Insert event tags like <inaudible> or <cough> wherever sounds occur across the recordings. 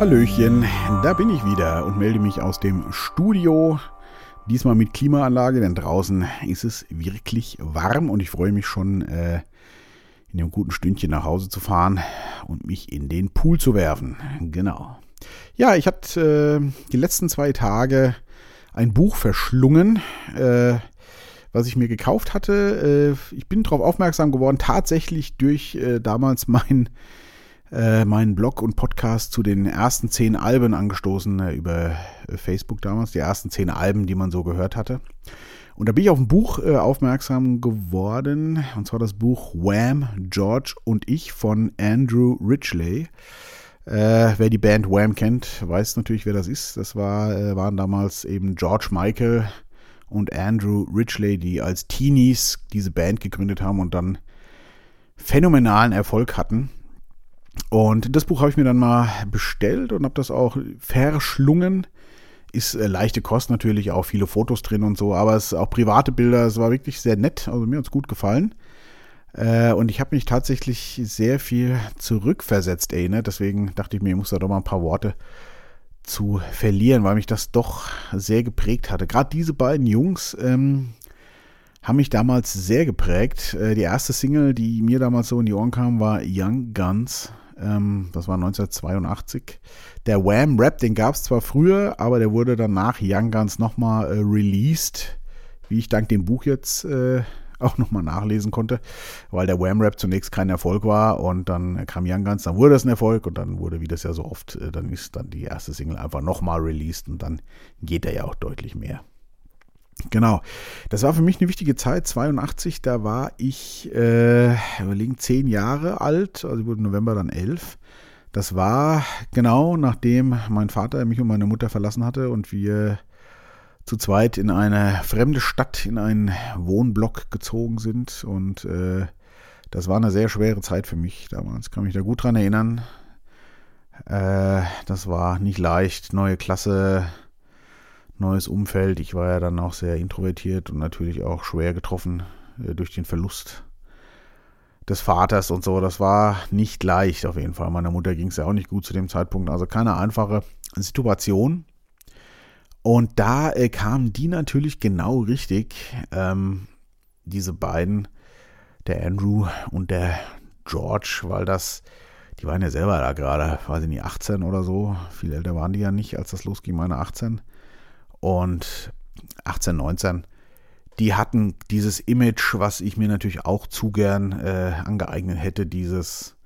Hallöchen, da bin ich wieder und melde mich aus dem Studio. Diesmal mit Klimaanlage, denn draußen ist es wirklich warm und ich freue mich schon, äh, in einem guten Stündchen nach Hause zu fahren und mich in den Pool zu werfen. Genau. Ja, ich hatte äh, die letzten zwei Tage ein Buch verschlungen, äh, was ich mir gekauft hatte. Äh, ich bin darauf aufmerksam geworden, tatsächlich durch äh, damals mein äh, meinen Blog und Podcast zu den ersten zehn Alben angestoßen äh, über äh, Facebook damals, die ersten zehn Alben, die man so gehört hatte. Und da bin ich auf ein Buch äh, aufmerksam geworden, und zwar das Buch Wham, George und ich von Andrew Ridgely. Äh, wer die Band Wham kennt, weiß natürlich, wer das ist. Das war, äh, waren damals eben George Michael und Andrew Ridgely, die als Teenies diese Band gegründet haben und dann phänomenalen Erfolg hatten. Und das Buch habe ich mir dann mal bestellt und habe das auch verschlungen. Ist äh, leichte Kost natürlich, auch viele Fotos drin und so, aber es auch private Bilder. Es war wirklich sehr nett, also mir hat es gut gefallen. Äh, und ich habe mich tatsächlich sehr viel zurückversetzt erinnert. Deswegen dachte ich mir, ich muss da doch mal ein paar Worte zu verlieren, weil mich das doch sehr geprägt hatte. Gerade diese beiden Jungs ähm, haben mich damals sehr geprägt. Äh, die erste Single, die mir damals so in die Ohren kam, war Young Guns. Ähm, das war 1982. Der Wham-Rap, den gab es zwar früher, aber der wurde dann nach Young Guns nochmal äh, released, wie ich dank dem Buch jetzt äh, auch nochmal nachlesen konnte, weil der Wham-Rap zunächst kein Erfolg war und dann kam Young Guns, dann wurde es ein Erfolg und dann wurde, wie das ja so oft, äh, dann ist dann die erste Single einfach nochmal released und dann geht er ja auch deutlich mehr. Genau. Das war für mich eine wichtige Zeit. 82, da war ich, äh, überlegen, zehn Jahre alt. Also wurde November dann elf. Das war genau nachdem mein Vater mich und meine Mutter verlassen hatte und wir zu zweit in eine fremde Stadt, in einen Wohnblock gezogen sind. Und äh, das war eine sehr schwere Zeit für mich damals. Kann mich da gut dran erinnern. Äh, das war nicht leicht. Neue Klasse, neues Umfeld. Ich war ja dann auch sehr introvertiert und natürlich auch schwer getroffen äh, durch den Verlust des Vaters und so. Das war nicht leicht auf jeden Fall. Meiner Mutter ging es ja auch nicht gut zu dem Zeitpunkt. Also keine einfache Situation. Und da äh, kamen die natürlich genau richtig, ähm, diese beiden, der Andrew und der George, weil das, die waren ja selber da gerade, weiß ich nicht, 18 oder so. Viel älter waren die ja nicht, als das losging, meine 18 und 18, 19, die hatten dieses Image, was ich mir natürlich auch zu gern äh, angeeignet hätte, dieses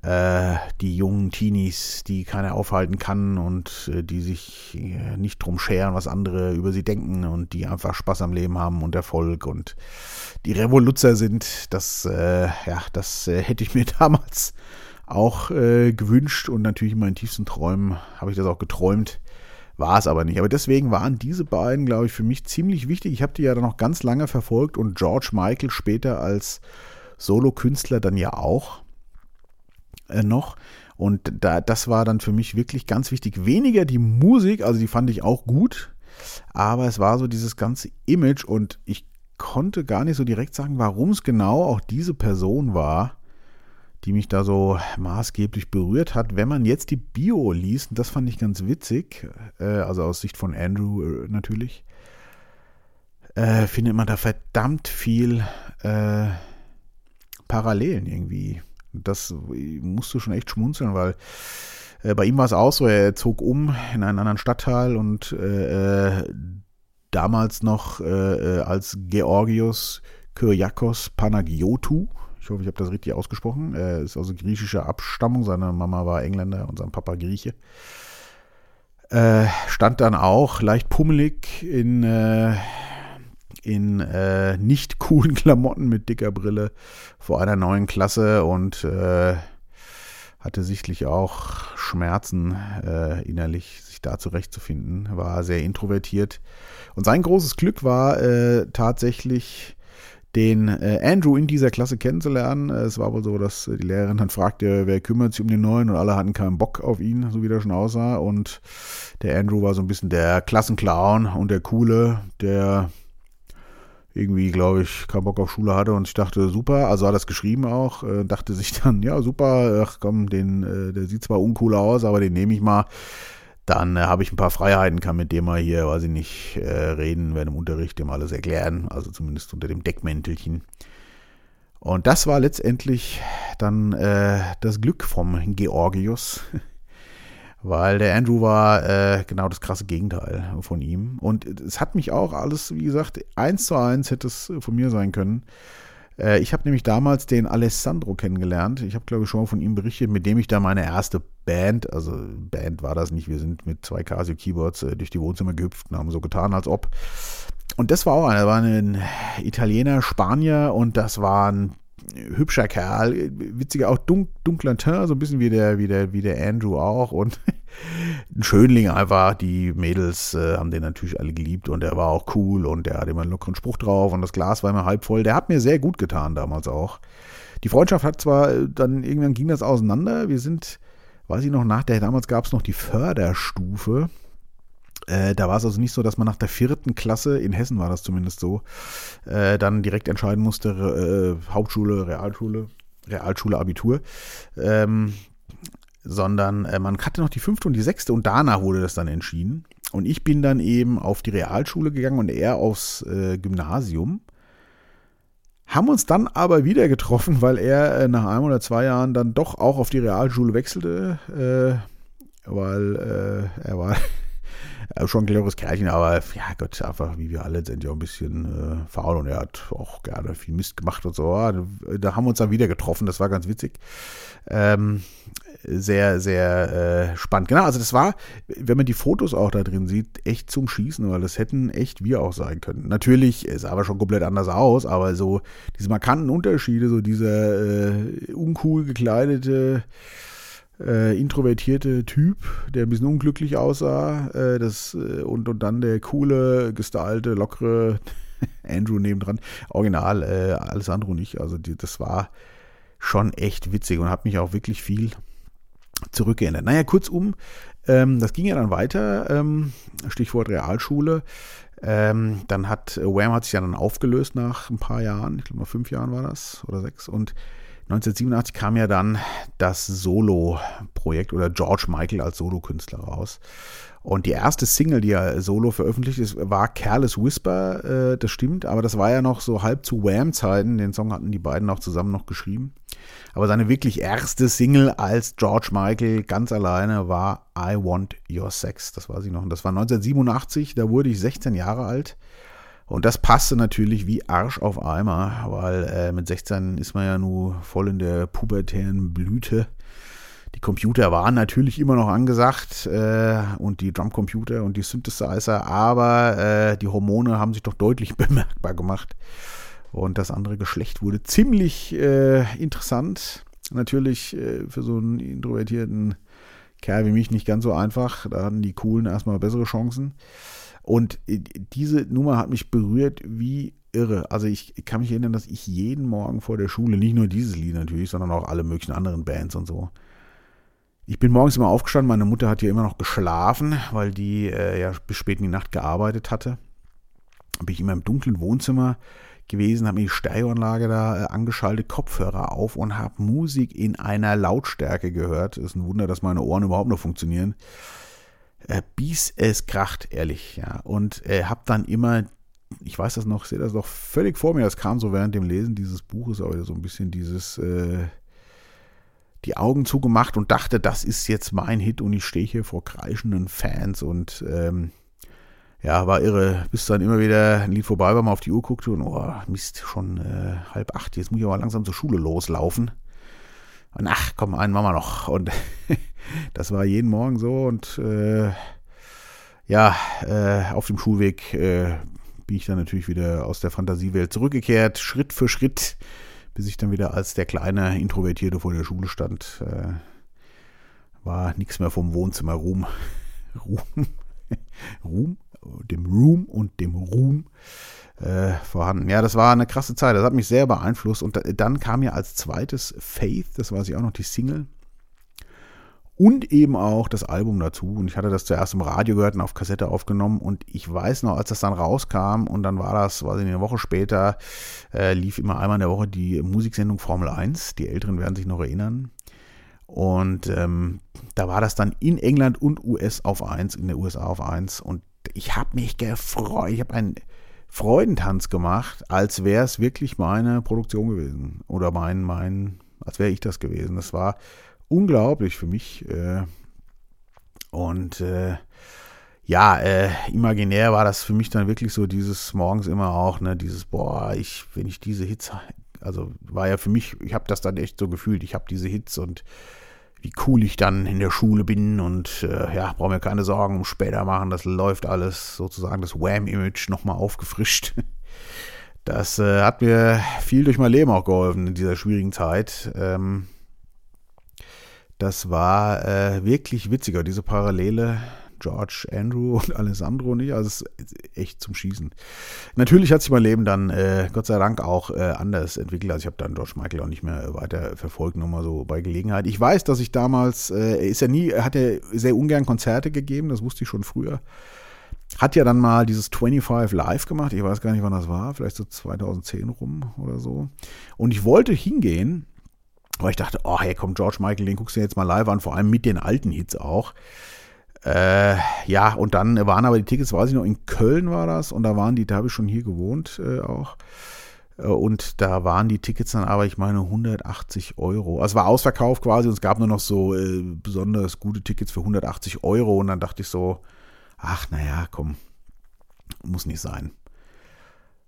äh, die jungen Teenies, die keiner aufhalten kann und äh, die sich äh, nicht drum scheren, was andere über sie denken und die einfach Spaß am Leben haben und Erfolg und die Revoluzer sind, das, äh, ja, das äh, hätte ich mir <laughs> damals auch gewünscht und natürlich in meinen tiefsten Träumen habe ich das auch geträumt war es aber nicht. Aber deswegen waren diese beiden, glaube ich, für mich ziemlich wichtig. Ich habe die ja dann noch ganz lange verfolgt und George Michael später als Solo-Künstler dann ja auch äh, noch. Und da, das war dann für mich wirklich ganz wichtig. Weniger die Musik, also die fand ich auch gut, aber es war so dieses ganze Image und ich konnte gar nicht so direkt sagen, warum es genau auch diese Person war, die mich da so maßgeblich berührt hat. Wenn man jetzt die Bio liest, und das fand ich ganz witzig, äh, also aus Sicht von Andrew äh, natürlich, äh, findet man da verdammt viel äh, Parallelen irgendwie. Das musst du schon echt schmunzeln, weil äh, bei ihm war es auch so, er zog um in einen anderen Stadtteil und äh, damals noch als Georgios Kyriakos Panagiotou, ich hoffe, ich habe das richtig ausgesprochen. Er ist also griechischer Abstammung. Seine Mama war Engländer und sein Papa Grieche. Äh, stand dann auch leicht pummelig in, äh, in äh, nicht coolen <laughs> Klamotten mit dicker Brille vor einer neuen Klasse und äh, hatte sichtlich auch Schmerzen äh, innerlich, sich da zurechtzufinden. War sehr introvertiert. Und sein großes Glück war äh, tatsächlich den äh, Andrew in dieser Klasse kennenzulernen. Es war wohl so, dass die Lehrerin dann fragte, wer kümmert sich um den Neuen und alle hatten keinen Bock auf ihn, so wie der schon aussah. Und der Andrew war so ein bisschen der Klassenclown und der Coole, der irgendwie, glaube ich, keinen Bock auf Schule hatte und ich dachte, super, also hat das geschrieben auch, äh, dachte sich dann, ja, super, ach komm, den, äh, der sieht zwar uncool aus, aber den nehme ich mal. Dann äh, habe ich ein paar Freiheiten, kann mit dem mal hier, weiß ich nicht, äh, reden, werde im Unterricht dem alles erklären, also zumindest unter dem Deckmäntelchen. Und das war letztendlich dann äh, das Glück vom Georgius, <laughs> weil der Andrew war äh, genau das krasse Gegenteil von ihm. Und es hat mich auch alles, wie gesagt, eins zu eins hätte es von mir sein können. Äh, ich habe nämlich damals den Alessandro kennengelernt. Ich habe, glaube ich, schon mal von ihm berichtet, mit dem ich da meine erste Band, also Band war das nicht, wir sind mit zwei Casio Keyboards äh, durch die Wohnzimmer gehüpft und haben so getan, als ob und das war auch einer, war ein Italiener, Spanier und das war ein hübscher Kerl, witziger, auch dunk, dunkler Teint, so ein bisschen wie der, wie der, wie der Andrew auch und <laughs> ein Schönling einfach. Die Mädels äh, haben den natürlich alle geliebt und er war auch cool und der hatte immer einen lockeren Spruch drauf und das Glas war immer halb voll. Der hat mir sehr gut getan damals auch. Die Freundschaft hat zwar, äh, dann irgendwann ging das auseinander. Wir sind, weiß ich noch, nach der, damals gab es noch die Förderstufe. Äh, da war es also nicht so, dass man nach der vierten Klasse, in Hessen war das zumindest so, äh, dann direkt entscheiden musste, äh, Hauptschule, Realschule, Realschule, Abitur. Ähm, sondern äh, man hatte noch die fünfte und die sechste und danach wurde das dann entschieden. Und ich bin dann eben auf die Realschule gegangen und er aufs äh, Gymnasium. Haben uns dann aber wieder getroffen, weil er nach einem oder zwei Jahren dann doch auch auf die Realschule wechselte, weil er war schon ein cleveres Kerlchen, aber ja Gott, einfach wie wir alle sind ja ein bisschen äh, faul und er hat auch gerne viel Mist gemacht und so. Da, da haben wir uns dann wieder getroffen, das war ganz witzig. Ähm, sehr, sehr äh, spannend. Genau, also das war, wenn man die Fotos auch da drin sieht, echt zum Schießen, weil das hätten echt wir auch sein können. Natürlich, sah aber schon komplett anders aus, aber so diese markanten Unterschiede, so dieser äh, uncool gekleidete äh, introvertierte Typ, der ein bisschen unglücklich aussah, äh, das, äh, und, und dann der coole, gestylte, lockere <laughs> Andrew nebendran. Original, äh, Alessandro nicht. Also die, das war schon echt witzig und hat mich auch wirklich viel zurückgeändert. Naja, kurzum, ähm, das ging ja dann weiter, ähm, Stichwort Realschule. Ähm, dann hat Wham hat sich ja dann aufgelöst nach ein paar Jahren, ich glaube mal fünf Jahren war das oder sechs und 1987 kam ja dann das Solo-Projekt oder George Michael als Solokünstler raus. Und die erste Single, die er solo veröffentlicht ist, war Careless Whisper. Äh, das stimmt, aber das war ja noch so halb zu Wham-Zeiten. Den Song hatten die beiden auch zusammen noch geschrieben. Aber seine wirklich erste Single als George Michael ganz alleine war I Want Your Sex. Das weiß ich noch. Und das war 1987, da wurde ich 16 Jahre alt. Und das passte natürlich wie Arsch auf Eimer, weil äh, mit 16 ist man ja nur voll in der pubertären Blüte. Die Computer waren natürlich immer noch angesagt äh, und die Drumcomputer und die Synthesizer, aber äh, die Hormone haben sich doch deutlich <laughs> bemerkbar gemacht. Und das andere Geschlecht wurde ziemlich äh, interessant. Natürlich äh, für so einen introvertierten Kerl wie mich nicht ganz so einfach. Da hatten die Coolen erstmal bessere Chancen. Und äh, diese Nummer hat mich berührt wie irre. Also ich kann mich erinnern, dass ich jeden Morgen vor der Schule, nicht nur dieses Lied natürlich, sondern auch alle möglichen anderen Bands und so. Ich bin morgens immer aufgestanden, meine Mutter hat ja immer noch geschlafen, weil die äh, ja bis spät in die Nacht gearbeitet hatte. Bin ich immer im dunklen Wohnzimmer gewesen, habe mir die Stereoanlage da äh, angeschaltet, Kopfhörer auf und habe Musik in einer Lautstärke gehört. Ist ein Wunder, dass meine Ohren überhaupt noch funktionieren äh, bis es kracht, ehrlich, ja. Und äh, habe dann immer, ich weiß das noch, sehe das noch völlig vor mir, das kam so während dem Lesen dieses Buches, aber so ein bisschen dieses, äh, die Augen zugemacht und dachte, das ist jetzt mein Hit und ich stehe hier vor kreischenden Fans und ähm, ja, war irre, bis dann immer wieder ein Lied vorbei war, mal auf die Uhr guckte und oh, Mist, schon äh, halb acht, jetzt muss ich aber langsam zur Schule loslaufen. Und ach, komm, einen machen wir noch. Und <laughs> das war jeden Morgen so und äh, ja, äh, auf dem Schulweg äh, bin ich dann natürlich wieder aus der Fantasiewelt zurückgekehrt, Schritt für Schritt, bis ich dann wieder als der kleine Introvertierte vor der Schule stand. Äh, war nichts mehr vom Wohnzimmer Ruhm. <laughs> Ruhm. Ruhm, dem Room und dem Ruhm äh, vorhanden. Ja, das war eine krasse Zeit. Das hat mich sehr beeinflusst. Und dann kam ja als zweites Faith, das weiß ich auch noch, die Single. Und eben auch das Album dazu. Und ich hatte das zuerst im Radio gehört und auf Kassette aufgenommen. Und ich weiß noch, als das dann rauskam und dann war das, weiß ich eine Woche später, äh, lief immer einmal in der Woche die Musiksendung Formel 1. Die Älteren werden sich noch erinnern. Und ähm, da war das dann in England und US auf 1, in der USA auf 1. Und ich habe mich gefreut. Ich habe einen Freudentanz gemacht, als wäre es wirklich meine Produktion gewesen. Oder mein, mein, als wäre ich das gewesen. Das war unglaublich für mich. Äh, und äh, ja, äh, imaginär war das für mich dann wirklich so dieses morgens immer auch, ne, dieses, boah, ich, wenn ich diese Hits, also war ja für mich, ich habe das dann echt so gefühlt, ich habe diese Hits und wie cool ich dann in der Schule bin und äh, ja, brauche mir keine Sorgen um später machen, das läuft alles sozusagen das Wham-Image nochmal aufgefrischt. Das äh, hat mir viel durch mein Leben auch geholfen in dieser schwierigen Zeit. Ähm, das war äh, wirklich witziger, diese Parallele. George, Andrew <laughs> und Alessandro nicht. Also echt zum Schießen. Natürlich hat sich mein Leben dann äh, Gott sei Dank auch äh, anders entwickelt. Also ich habe dann George Michael auch nicht mehr weiter verfolgt, nur mal so bei Gelegenheit. Ich weiß, dass ich damals, äh, ist ja nie, hat er sehr ungern Konzerte gegeben, das wusste ich schon früher. Hat ja dann mal dieses 25 Live gemacht. Ich weiß gar nicht, wann das war. Vielleicht so 2010 rum oder so. Und ich wollte hingehen, weil ich dachte, oh, hey, komm, George Michael, den guckst du jetzt mal live an, vor allem mit den alten Hits auch. Äh, ja, und dann waren aber die Tickets, weiß ich noch, in Köln war das und da waren die, da habe ich schon hier gewohnt äh, auch. Äh, und da waren die Tickets dann aber, ich meine, 180 Euro. Also es war ausverkauft quasi und es gab nur noch so äh, besonders gute Tickets für 180 Euro. Und dann dachte ich so, ach naja, komm, muss nicht sein.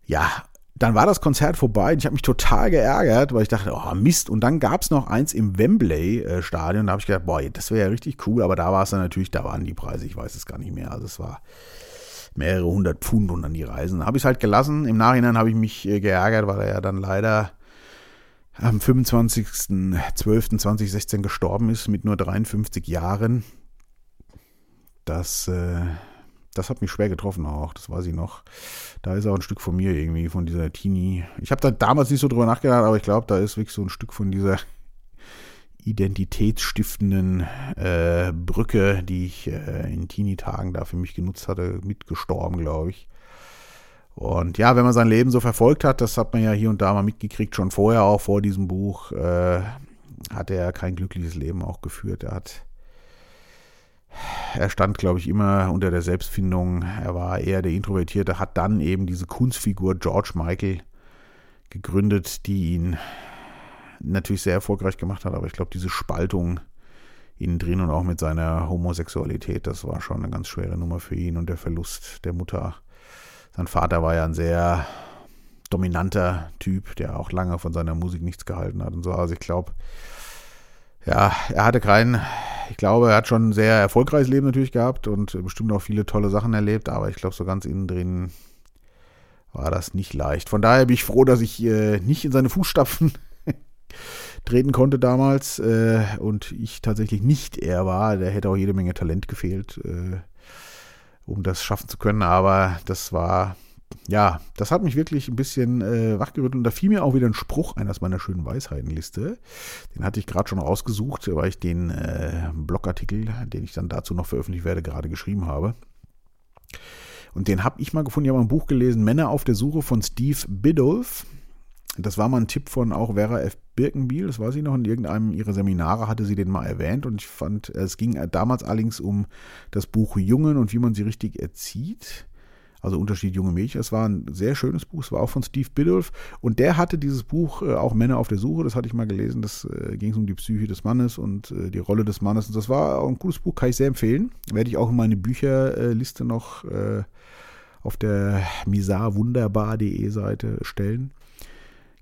Ja, dann war das Konzert vorbei und ich habe mich total geärgert, weil ich dachte, oh Mist. Und dann gab es noch eins im Wembley-Stadion. Da habe ich gedacht, boah, das wäre ja richtig cool. Aber da war es dann natürlich, da waren die Preise, ich weiß es gar nicht mehr. Also es war mehrere hundert Pfund und dann die Reisen. Habe ich es halt gelassen. Im Nachhinein habe ich mich äh, geärgert, weil er ja dann leider am 25.12.2016 gestorben ist mit nur 53 Jahren. Das äh, das hat mich schwer getroffen auch, das weiß ich noch. Da ist auch ein Stück von mir irgendwie, von dieser Teenie. Ich habe da damals nicht so drüber nachgedacht, aber ich glaube, da ist wirklich so ein Stück von dieser identitätsstiftenden äh, Brücke, die ich äh, in Teenie-Tagen da für mich genutzt hatte, mitgestorben, glaube ich. Und ja, wenn man sein Leben so verfolgt hat, das hat man ja hier und da mal mitgekriegt, schon vorher, auch vor diesem Buch, äh, hat er kein glückliches Leben auch geführt. Er hat er stand, glaube ich, immer unter der Selbstfindung. Er war eher der Introvertierte, hat dann eben diese Kunstfigur George Michael gegründet, die ihn natürlich sehr erfolgreich gemacht hat. Aber ich glaube, diese Spaltung innen drin und auch mit seiner Homosexualität, das war schon eine ganz schwere Nummer für ihn und der Verlust der Mutter. Sein Vater war ja ein sehr dominanter Typ, der auch lange von seiner Musik nichts gehalten hat und so. Also ich glaube, ja, er hatte keinen, ich glaube, er hat schon ein sehr erfolgreiches Leben natürlich gehabt und bestimmt auch viele tolle Sachen erlebt, aber ich glaube, so ganz innen drin war das nicht leicht. Von daher bin ich froh, dass ich äh, nicht in seine Fußstapfen <laughs> treten konnte damals äh, und ich tatsächlich nicht er war. Da hätte auch jede Menge Talent gefehlt, äh, um das schaffen zu können, aber das war ja, das hat mich wirklich ein bisschen äh, wachgerüttelt. Und da fiel mir auch wieder ein Spruch ein aus meiner schönen Weisheitenliste. Den hatte ich gerade schon rausgesucht, weil ich den äh, Blogartikel, den ich dann dazu noch veröffentlicht werde, gerade geschrieben habe. Und den habe ich mal gefunden. Ich habe ein Buch gelesen, Männer auf der Suche von Steve Biddulph. Das war mal ein Tipp von auch Vera F. Birkenbiel, das weiß ich noch, in irgendeinem ihrer Seminare hatte sie den mal erwähnt und ich fand, es ging damals allerdings um das Buch Jungen und wie man sie richtig erzieht also Unterschied junge Mädchen. Es war ein sehr schönes Buch, es war auch von Steve Biddulph und der hatte dieses Buch äh, auch Männer auf der Suche, das hatte ich mal gelesen, das äh, ging um die Psyche des Mannes und äh, die Rolle des Mannes und das war auch ein gutes Buch, kann ich sehr empfehlen. Werde ich auch in meine Bücherliste noch äh, auf der misarwunderbar.de Seite stellen.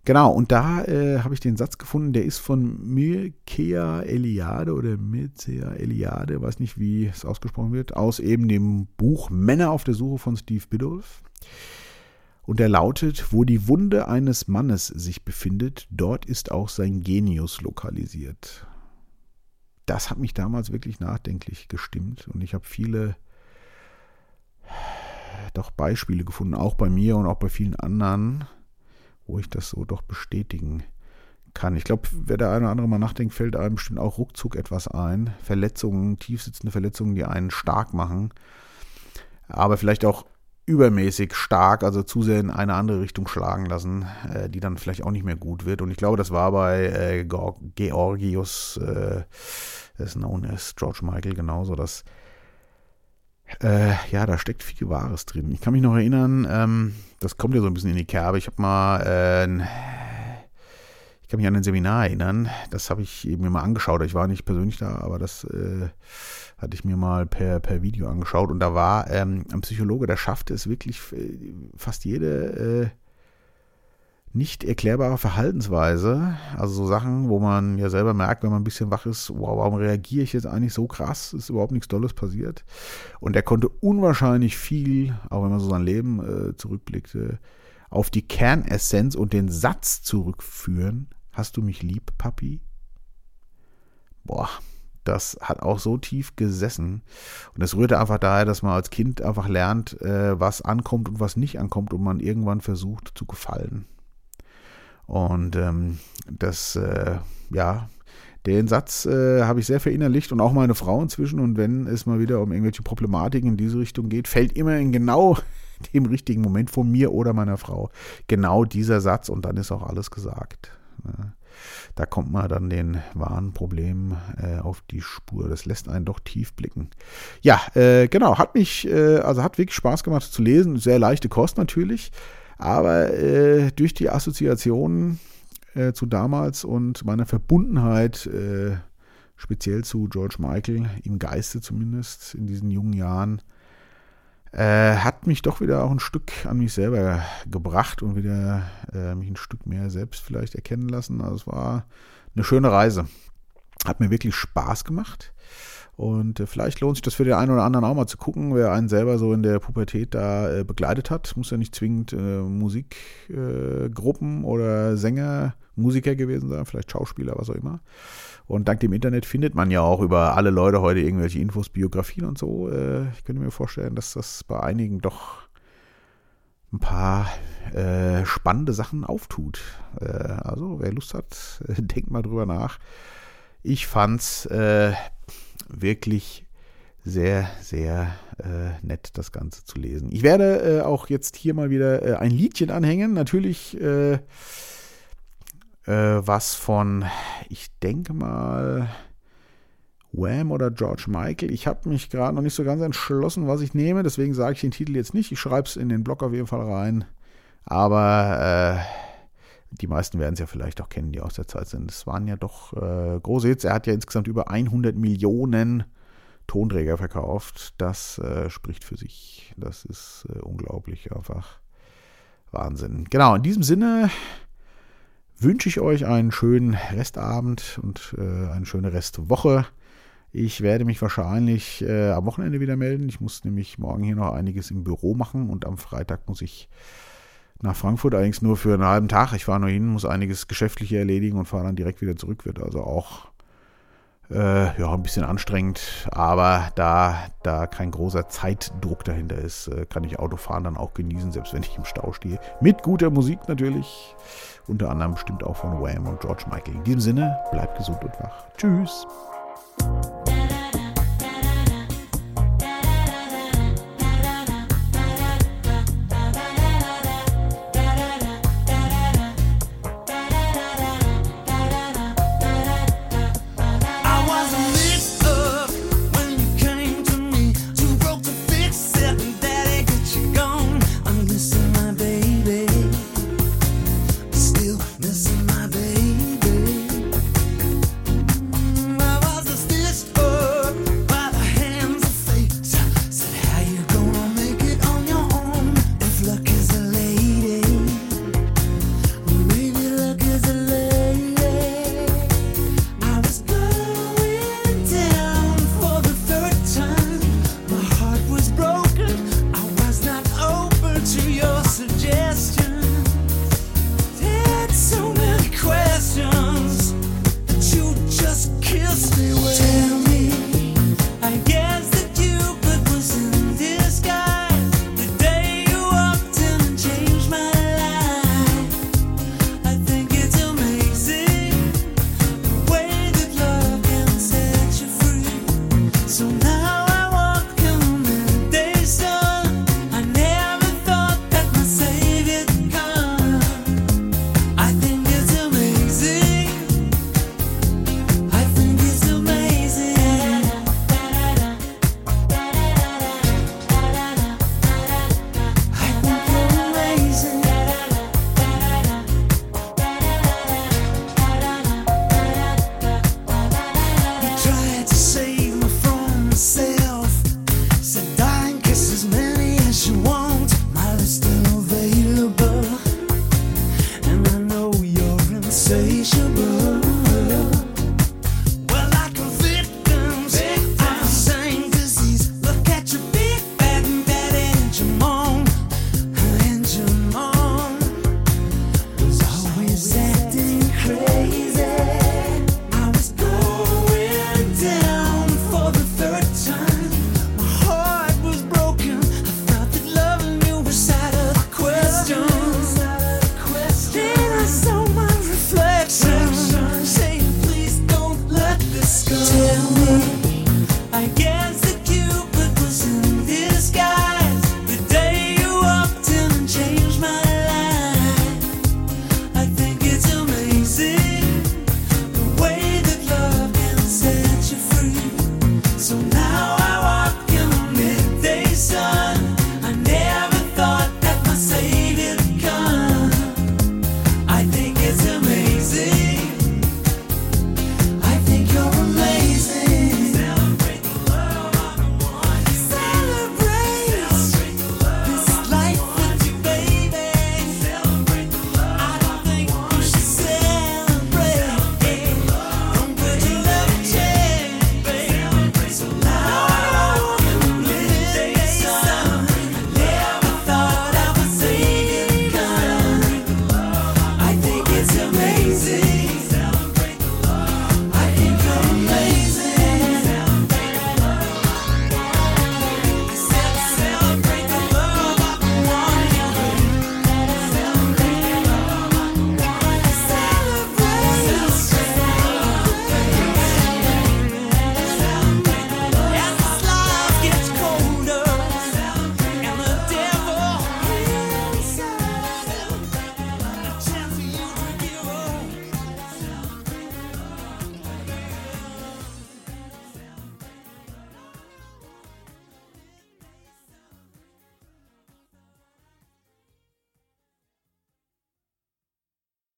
Genau, und da äh, habe ich den Satz gefunden, der ist von Mircea Eliade oder Mircea Eliade, weiß nicht, wie es ausgesprochen wird, aus eben dem Buch Männer auf der Suche von Steve Biddulph. Und der lautet, wo die Wunde eines Mannes sich befindet, dort ist auch sein Genius lokalisiert. Das hat mich damals wirklich nachdenklich gestimmt und ich habe viele doch Beispiele gefunden, auch bei mir und auch bei vielen anderen, wo ich das so doch bestätigen kann. Ich glaube, wer der eine oder andere mal nachdenkt, fällt einem bestimmt auch ruckzuck etwas ein. Verletzungen, tiefsitzende Verletzungen, die einen stark machen. Aber vielleicht auch übermäßig stark, also zu sehr in eine andere Richtung schlagen lassen, äh, die dann vielleicht auch nicht mehr gut wird. Und ich glaube, das war bei äh, Georgius, äh, ist known as George Michael, genauso, dass äh, ja, da steckt viel Wahres drin. Ich kann mich noch erinnern, ähm, das kommt ja so ein bisschen in die Kerbe. Ich habe mal äh, ich kann mich an ein Seminar erinnern, das habe ich mir mal angeschaut. Ich war nicht persönlich da, aber das äh, hatte ich mir mal per, per Video angeschaut und da war ähm, ein Psychologe, der schaffte es wirklich äh, fast jede äh, nicht erklärbare Verhaltensweise, also so Sachen, wo man ja selber merkt, wenn man ein bisschen wach ist, wow, warum reagiere ich jetzt eigentlich so krass, ist überhaupt nichts Dolles passiert. Und er konnte unwahrscheinlich viel, auch wenn man so sein Leben äh, zurückblickte, auf die Kernessenz und den Satz zurückführen, hast du mich lieb, Papi? Boah, das hat auch so tief gesessen. Und das rührte einfach daher, dass man als Kind einfach lernt, äh, was ankommt und was nicht ankommt und man irgendwann versucht zu gefallen. Und ähm, das, äh, ja, den Satz äh, habe ich sehr verinnerlicht und auch meine Frau inzwischen. Und wenn es mal wieder um irgendwelche Problematiken in diese Richtung geht, fällt immer in genau <laughs> dem richtigen Moment von mir oder meiner Frau genau dieser Satz und dann ist auch alles gesagt. Ne? Da kommt man dann den wahren Problemen äh, auf die Spur. Das lässt einen doch tief blicken. Ja, äh, genau, hat mich, äh, also hat wirklich Spaß gemacht zu lesen. Sehr leichte Kost natürlich, aber äh, durch die Assoziationen äh, zu damals und meiner Verbundenheit äh, speziell zu George Michael, im Geiste zumindest in diesen jungen Jahren, äh, hat mich doch wieder auch ein Stück an mich selber gebracht und wieder äh, mich ein Stück mehr selbst vielleicht erkennen lassen. Also es war eine schöne Reise. Hat mir wirklich Spaß gemacht. Und äh, vielleicht lohnt sich das für den einen oder anderen auch mal zu gucken, wer einen selber so in der Pubertät da äh, begleitet hat. Muss ja nicht zwingend äh, Musikgruppen oder Sänger, Musiker gewesen sein, vielleicht Schauspieler, was auch immer. Und dank dem Internet findet man ja auch über alle Leute heute irgendwelche Infos, Biografien und so. Äh, ich könnte mir vorstellen, dass das bei einigen doch ein paar äh, spannende Sachen auftut. Äh, also, wer Lust hat, <laughs> denkt mal drüber nach. Ich fand's äh, wirklich sehr, sehr äh, nett, das Ganze zu lesen. Ich werde äh, auch jetzt hier mal wieder äh, ein Liedchen anhängen. Natürlich äh, äh, was von, ich denke mal, Wham oder George Michael. Ich habe mich gerade noch nicht so ganz entschlossen, was ich nehme, deswegen sage ich den Titel jetzt nicht. Ich schreibe es in den Blog auf jeden Fall rein. Aber äh, die meisten werden es ja vielleicht auch kennen, die aus der Zeit sind. Es waren ja doch äh, große Hits. Er hat ja insgesamt über 100 Millionen Tonträger verkauft. Das äh, spricht für sich. Das ist äh, unglaublich einfach. Wahnsinn. Genau, in diesem Sinne wünsche ich euch einen schönen Restabend und äh, eine schöne Restwoche. Ich werde mich wahrscheinlich äh, am Wochenende wieder melden. Ich muss nämlich morgen hier noch einiges im Büro machen und am Freitag muss ich nach Frankfurt, allerdings nur für einen halben Tag. Ich fahre nur hin, muss einiges Geschäftliche erledigen und fahre dann direkt wieder zurück. Wird also auch äh, ja, ein bisschen anstrengend, aber da da kein großer Zeitdruck dahinter ist, äh, kann ich Autofahren dann auch genießen, selbst wenn ich im Stau stehe. Mit guter Musik natürlich, unter anderem bestimmt auch von Wham und George Michael. In diesem Sinne, bleibt gesund und wach. Tschüss.